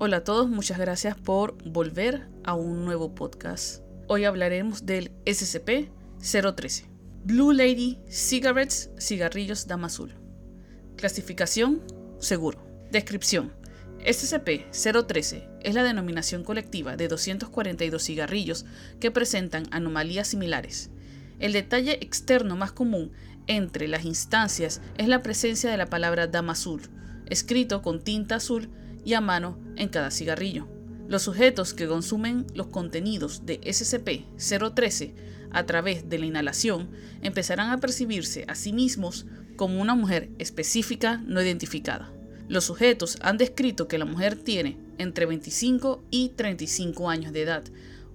Hola a todos, muchas gracias por volver a un nuevo podcast. Hoy hablaremos del SCP-013. Blue Lady Cigarettes, cigarrillos dama azul. Clasificación, seguro. Descripción. SCP-013 es la denominación colectiva de 242 cigarrillos que presentan anomalías similares. El detalle externo más común entre las instancias es la presencia de la palabra dama azul, escrito con tinta azul y a mano en cada cigarrillo. Los sujetos que consumen los contenidos de SCP-013 a través de la inhalación empezarán a percibirse a sí mismos como una mujer específica no identificada. Los sujetos han descrito que la mujer tiene entre 25 y 35 años de edad,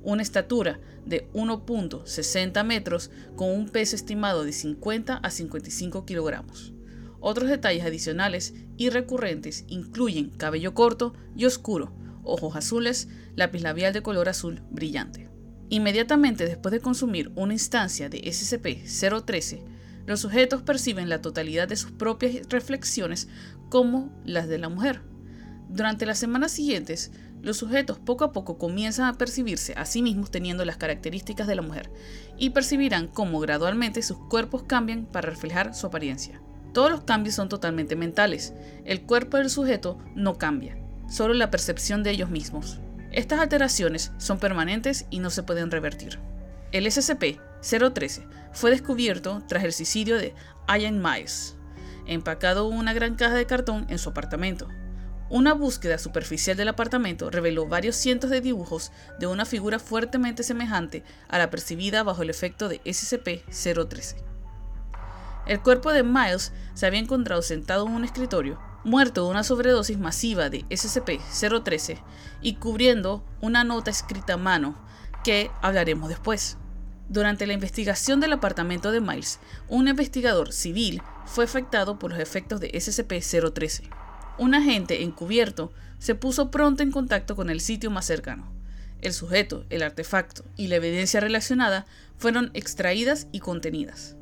una estatura de 1.60 metros con un peso estimado de 50 a 55 kilogramos. Otros detalles adicionales y recurrentes incluyen cabello corto y oscuro, ojos azules, lápiz labial de color azul brillante. Inmediatamente después de consumir una instancia de SCP-013, los sujetos perciben la totalidad de sus propias reflexiones como las de la mujer. Durante las semanas siguientes, los sujetos poco a poco comienzan a percibirse a sí mismos teniendo las características de la mujer y percibirán cómo gradualmente sus cuerpos cambian para reflejar su apariencia. Todos los cambios son totalmente mentales. El cuerpo del sujeto no cambia, solo la percepción de ellos mismos. Estas alteraciones son permanentes y no se pueden revertir. El SCP-013 fue descubierto tras el suicidio de Ian Miles, empacado en una gran caja de cartón en su apartamento. Una búsqueda superficial del apartamento reveló varios cientos de dibujos de una figura fuertemente semejante a la percibida bajo el efecto de SCP-013. El cuerpo de Miles se había encontrado sentado en un escritorio, muerto de una sobredosis masiva de SCP-013 y cubriendo una nota escrita a mano que hablaremos después. Durante la investigación del apartamento de Miles, un investigador civil fue afectado por los efectos de SCP-013. Un agente encubierto se puso pronto en contacto con el sitio más cercano. El sujeto, el artefacto y la evidencia relacionada fueron extraídas y contenidas.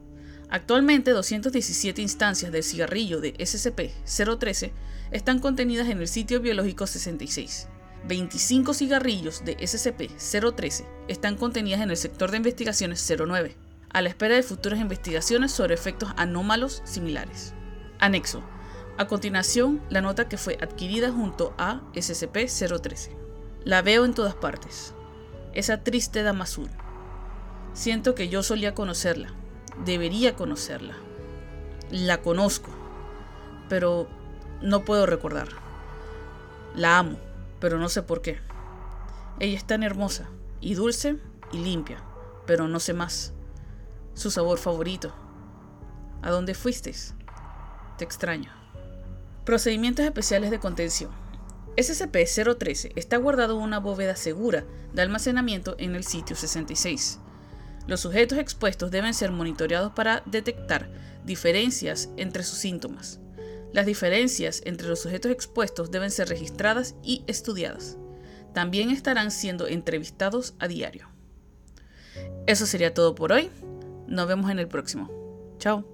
Actualmente 217 instancias del cigarrillo de SCP-013 están contenidas en el sitio biológico 66. 25 cigarrillos de SCP-013 están contenidas en el sector de investigaciones 09, a la espera de futuras investigaciones sobre efectos anómalos similares. Anexo. A continuación, la nota que fue adquirida junto a SCP-013. La veo en todas partes. Esa triste dama azul. Siento que yo solía conocerla, debería conocerla. La conozco, pero no puedo recordar. La amo, pero no sé por qué. Ella es tan hermosa, y dulce, y limpia, pero no sé más. Su sabor favorito. ¿A dónde fuiste? Te extraño. Procedimientos especiales de contención. SCP-013 está guardado en una bóveda segura de almacenamiento en el sitio 66. Los sujetos expuestos deben ser monitoreados para detectar diferencias entre sus síntomas. Las diferencias entre los sujetos expuestos deben ser registradas y estudiadas. También estarán siendo entrevistados a diario. Eso sería todo por hoy. Nos vemos en el próximo. Chao.